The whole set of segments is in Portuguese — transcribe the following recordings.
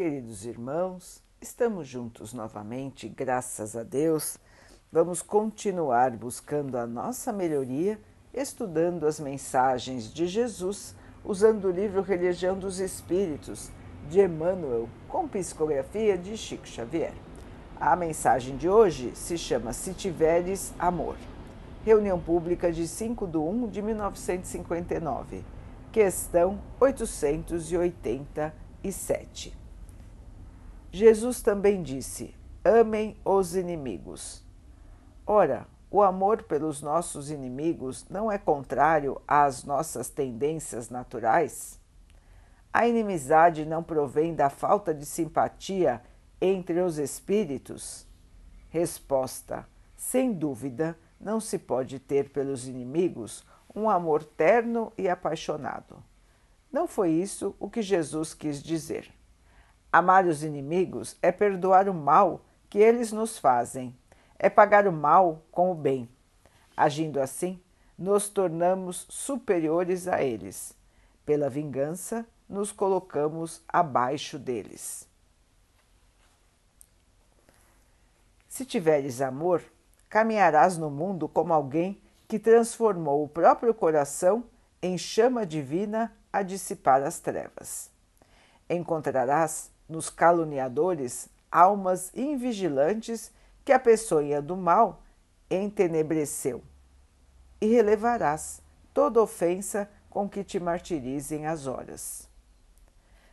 Queridos irmãos, estamos juntos novamente, graças a Deus. Vamos continuar buscando a nossa melhoria, estudando as mensagens de Jesus, usando o livro Religião dos Espíritos, de Emmanuel, com psicografia de Chico Xavier. A mensagem de hoje se chama Se Tiveres Amor. Reunião Pública de 5 de 1 de 1959. Questão 887. Jesus também disse: Amem os inimigos. Ora, o amor pelos nossos inimigos não é contrário às nossas tendências naturais? A inimizade não provém da falta de simpatia entre os espíritos? Resposta: Sem dúvida, não se pode ter pelos inimigos um amor terno e apaixonado. Não foi isso o que Jesus quis dizer. Amar os inimigos é perdoar o mal que eles nos fazem, é pagar o mal com o bem. Agindo assim, nos tornamos superiores a eles. Pela vingança, nos colocamos abaixo deles. Se tiveres amor, caminharás no mundo como alguém que transformou o próprio coração em chama divina a dissipar as trevas. Encontrarás nos caluniadores almas invigilantes que a peçonha do mal entenebreceu. E relevarás toda ofensa com que te martirizem as horas.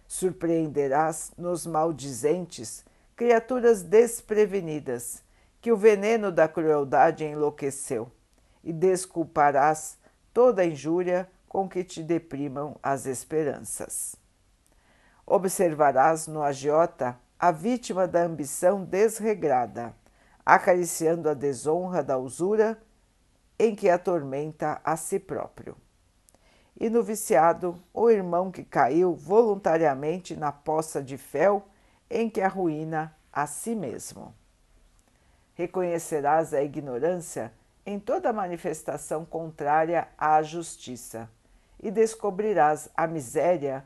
Surpreenderás nos maldizentes criaturas desprevenidas, que o veneno da crueldade enlouqueceu, e desculparás toda injúria com que te deprimam as esperanças. Observarás no agiota a vítima da ambição desregrada, acariciando a desonra da usura em que atormenta a si próprio. E no viciado, o irmão que caiu voluntariamente na poça de fel em que arruína a si mesmo. Reconhecerás a ignorância em toda manifestação contrária à justiça e descobrirás a miséria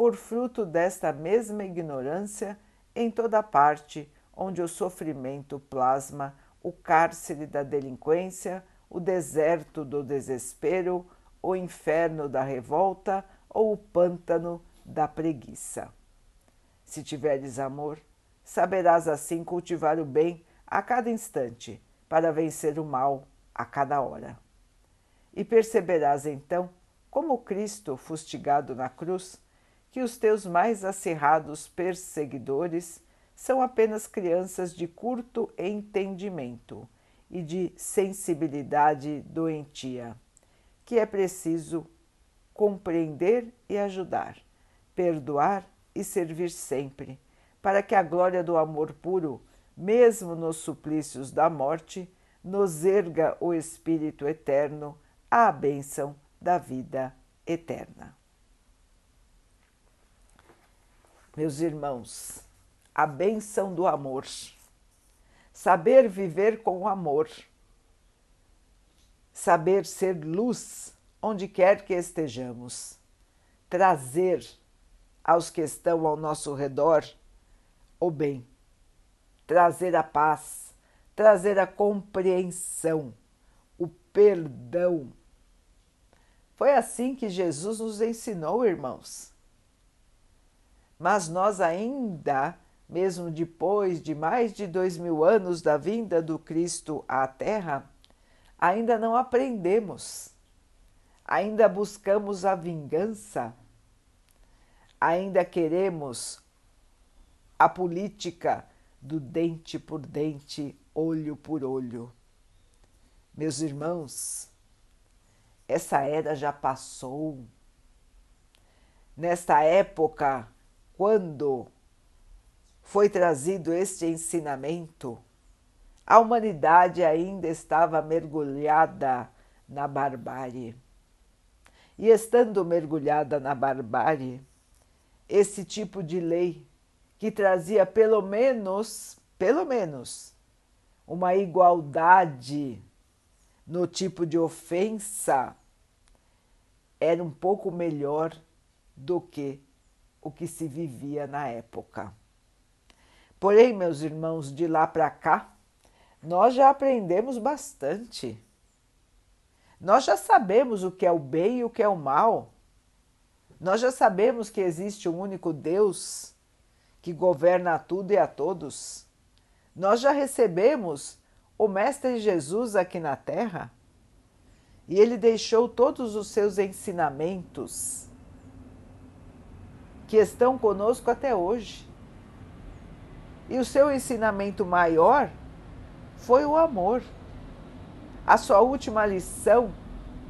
por fruto desta mesma ignorância em toda parte onde o sofrimento plasma o cárcere da delinquência, o deserto do desespero, o inferno da revolta ou o pântano da preguiça. Se tiveres amor, saberás assim cultivar o bem a cada instante, para vencer o mal a cada hora. E perceberás então como Cristo, fustigado na cruz, que os teus mais acirrados perseguidores são apenas crianças de curto entendimento e de sensibilidade doentia, que é preciso compreender e ajudar, perdoar e servir sempre, para que a glória do amor puro, mesmo nos suplícios da morte, nos erga o Espírito eterno à bênção da vida eterna. Meus irmãos, a benção do amor. Saber viver com o amor. Saber ser luz onde quer que estejamos. Trazer aos que estão ao nosso redor o bem. Trazer a paz. Trazer a compreensão. O perdão. Foi assim que Jesus nos ensinou, irmãos mas nós ainda, mesmo depois de mais de dois mil anos da vinda do Cristo à Terra, ainda não aprendemos, ainda buscamos a vingança, ainda queremos a política do dente por dente, olho por olho. Meus irmãos, essa era já passou. Nesta época, quando foi trazido este ensinamento, a humanidade ainda estava mergulhada na barbárie. E estando mergulhada na barbárie, esse tipo de lei que trazia pelo menos, pelo menos, uma igualdade no tipo de ofensa, era um pouco melhor do que o que se vivia na época. Porém, meus irmãos, de lá para cá, nós já aprendemos bastante. Nós já sabemos o que é o bem e o que é o mal. Nós já sabemos que existe um único Deus que governa a tudo e a todos. Nós já recebemos o Mestre Jesus aqui na Terra e ele deixou todos os seus ensinamentos que estão conosco até hoje. E o seu ensinamento maior foi o amor. A sua última lição,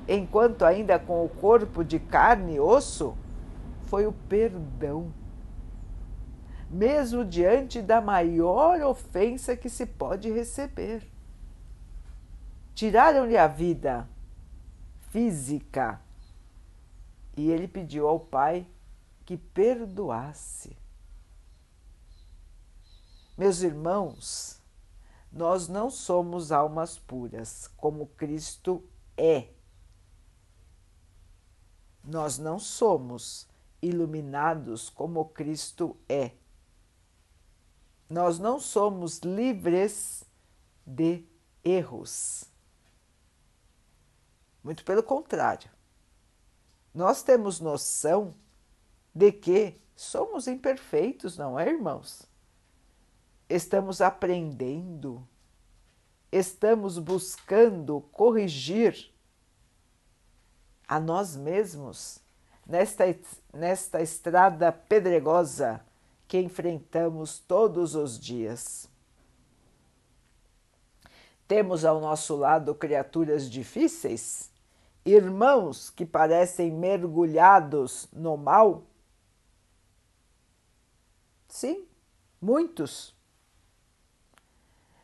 enquanto ainda com o corpo de carne e osso, foi o perdão. Mesmo diante da maior ofensa que se pode receber. Tiraram-lhe a vida física e ele pediu ao Pai que perdoasse. Meus irmãos, nós não somos almas puras, como Cristo é. Nós não somos iluminados como Cristo é. Nós não somos livres de erros. Muito pelo contrário. Nós temos noção de que somos imperfeitos, não é, irmãos? estamos aprendendo, estamos buscando corrigir a nós mesmos nesta, nesta estrada pedregosa que enfrentamos todos os dias. Temos ao nosso lado criaturas difíceis, irmãos que parecem mergulhados no mal? Sim, muitos.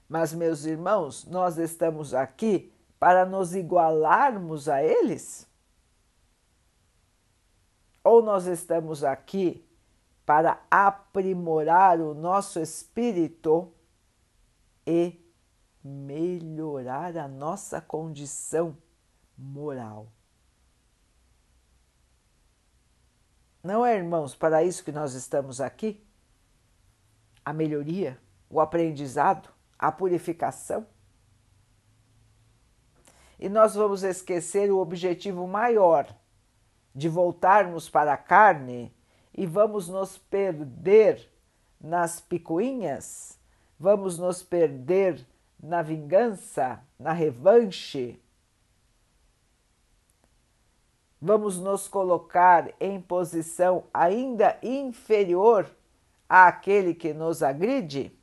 Mas, meus irmãos, nós estamos aqui para nos igualarmos a eles? Ou nós estamos aqui para aprimorar o nosso espírito e melhorar a nossa condição moral? Não é, irmãos, para isso que nós estamos aqui? A melhoria, o aprendizado? a purificação. E nós vamos esquecer o objetivo maior de voltarmos para a carne e vamos nos perder nas picuinhas, vamos nos perder na vingança, na revanche. Vamos nos colocar em posição ainda inferior àquele que nos agride?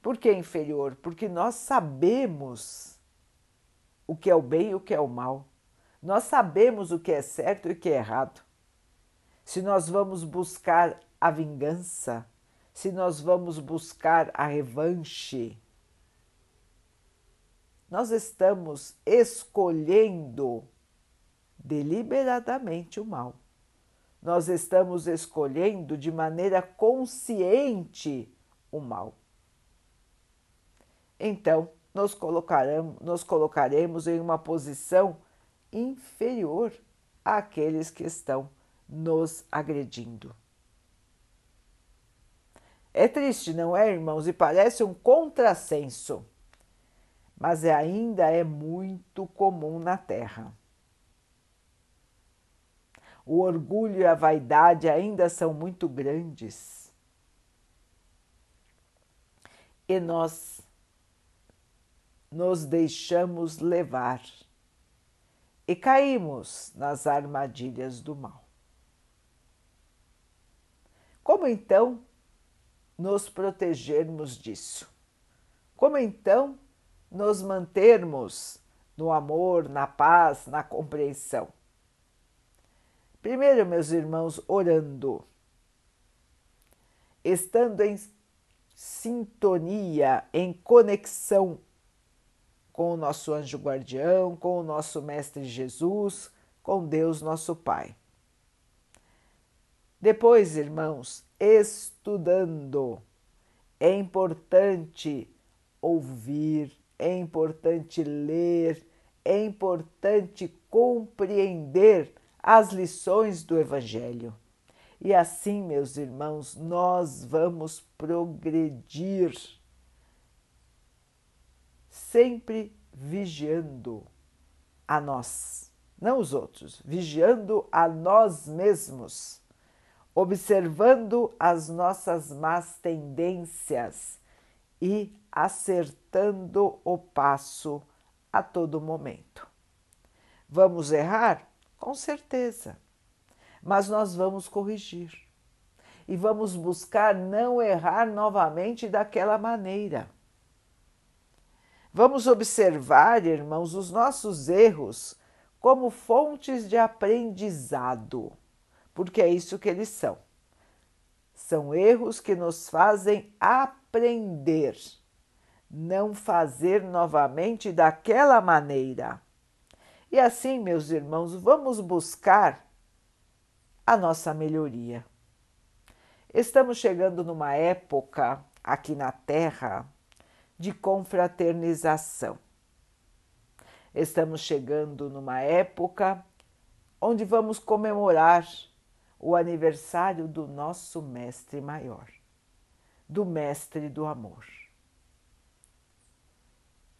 Por que inferior? Porque nós sabemos o que é o bem e o que é o mal. Nós sabemos o que é certo e o que é errado. Se nós vamos buscar a vingança, se nós vamos buscar a revanche, nós estamos escolhendo deliberadamente o mal. Nós estamos escolhendo de maneira consciente o mal então nos colocaremos, nos colocaremos em uma posição inferior àqueles que estão nos agredindo. É triste, não é, irmãos? E parece um contrassenso, mas é, ainda é muito comum na Terra. O orgulho e a vaidade ainda são muito grandes. E nós nos deixamos levar e caímos nas armadilhas do mal. Como então nos protegermos disso? Como então nos mantermos no amor, na paz, na compreensão? Primeiro, meus irmãos, orando, estando em sintonia, em conexão com o nosso anjo guardião, com o nosso Mestre Jesus, com Deus nosso Pai. Depois, irmãos, estudando. É importante ouvir, é importante ler, é importante compreender as lições do Evangelho. E assim, meus irmãos, nós vamos progredir, sempre vigiando a nós, não os outros, vigiando a nós mesmos, observando as nossas más tendências e acertando o passo a todo momento. Vamos errar? Com certeza mas nós vamos corrigir e vamos buscar não errar novamente daquela maneira. Vamos observar, irmãos, os nossos erros como fontes de aprendizado, porque é isso que eles são. São erros que nos fazem aprender, não fazer novamente daquela maneira. E assim, meus irmãos, vamos buscar a nossa melhoria. Estamos chegando numa época aqui na Terra de confraternização. Estamos chegando numa época onde vamos comemorar o aniversário do nosso Mestre Maior, do Mestre do Amor.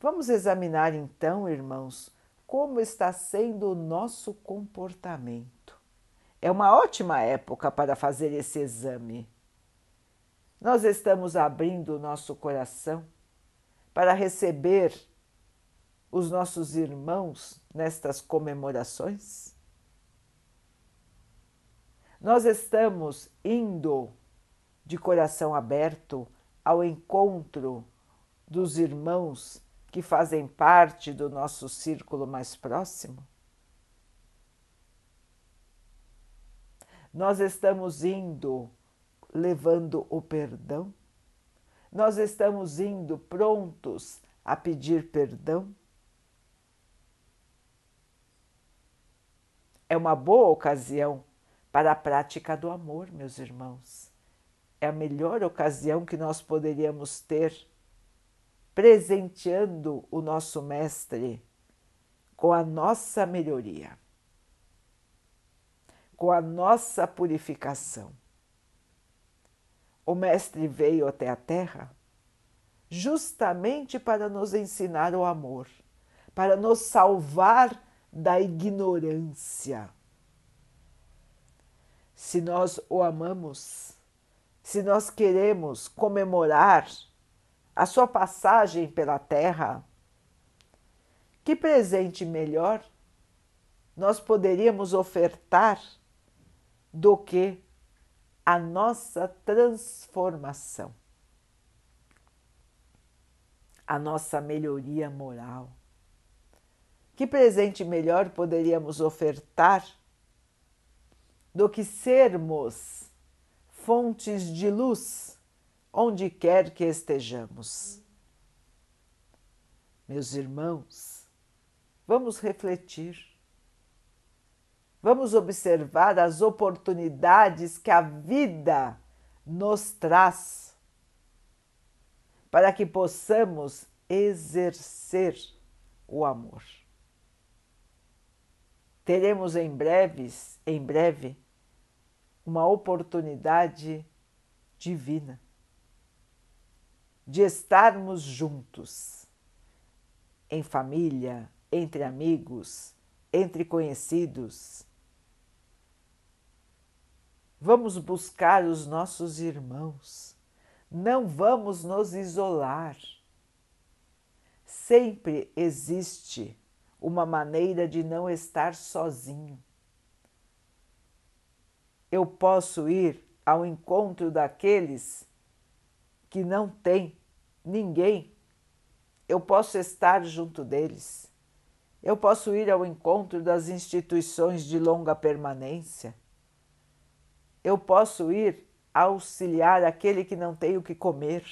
Vamos examinar então, irmãos, como está sendo o nosso comportamento é uma ótima época para fazer esse exame. Nós estamos abrindo o nosso coração para receber os nossos irmãos nestas comemorações? Nós estamos indo de coração aberto ao encontro dos irmãos que fazem parte do nosso círculo mais próximo? Nós estamos indo levando o perdão? Nós estamos indo prontos a pedir perdão? É uma boa ocasião para a prática do amor, meus irmãos. É a melhor ocasião que nós poderíamos ter, presenteando o nosso Mestre com a nossa melhoria com a nossa purificação. O Mestre veio até a Terra justamente para nos ensinar o amor, para nos salvar da ignorância. Se nós o amamos, se nós queremos comemorar a sua passagem pela Terra, que presente melhor nós poderíamos ofertar do que a nossa transformação, a nossa melhoria moral. Que presente melhor poderíamos ofertar do que sermos fontes de luz onde quer que estejamos? Meus irmãos, vamos refletir Vamos observar as oportunidades que a vida nos traz para que possamos exercer o amor. Teremos em breves, em breve, uma oportunidade divina de estarmos juntos em família, entre amigos, entre conhecidos, Vamos buscar os nossos irmãos. Não vamos nos isolar. Sempre existe uma maneira de não estar sozinho. Eu posso ir ao encontro daqueles que não têm ninguém. Eu posso estar junto deles. Eu posso ir ao encontro das instituições de longa permanência eu posso ir auxiliar aquele que não tem o que comer.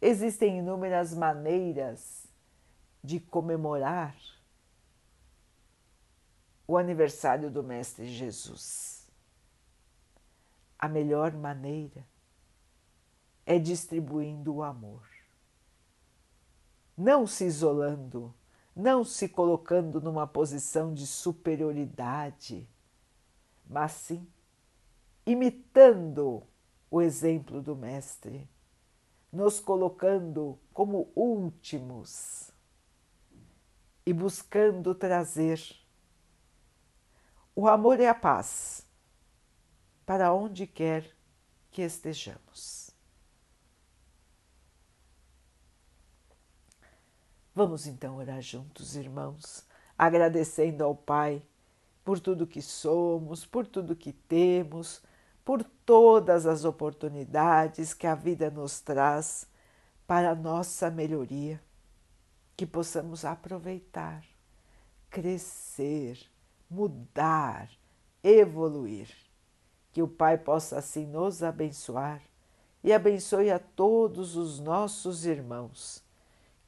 Existem inúmeras maneiras de comemorar o aniversário do Mestre Jesus. A melhor maneira é distribuindo o amor, não se isolando, não se colocando numa posição de superioridade, mas sim imitando o exemplo do Mestre, nos colocando como últimos e buscando trazer o amor e a paz para onde quer que estejamos. Vamos então orar juntos, irmãos, agradecendo ao Pai por tudo que somos, por tudo que temos, por todas as oportunidades que a vida nos traz para a nossa melhoria, que possamos aproveitar, crescer, mudar, evoluir. Que o Pai possa assim nos abençoar e abençoe a todos os nossos irmãos.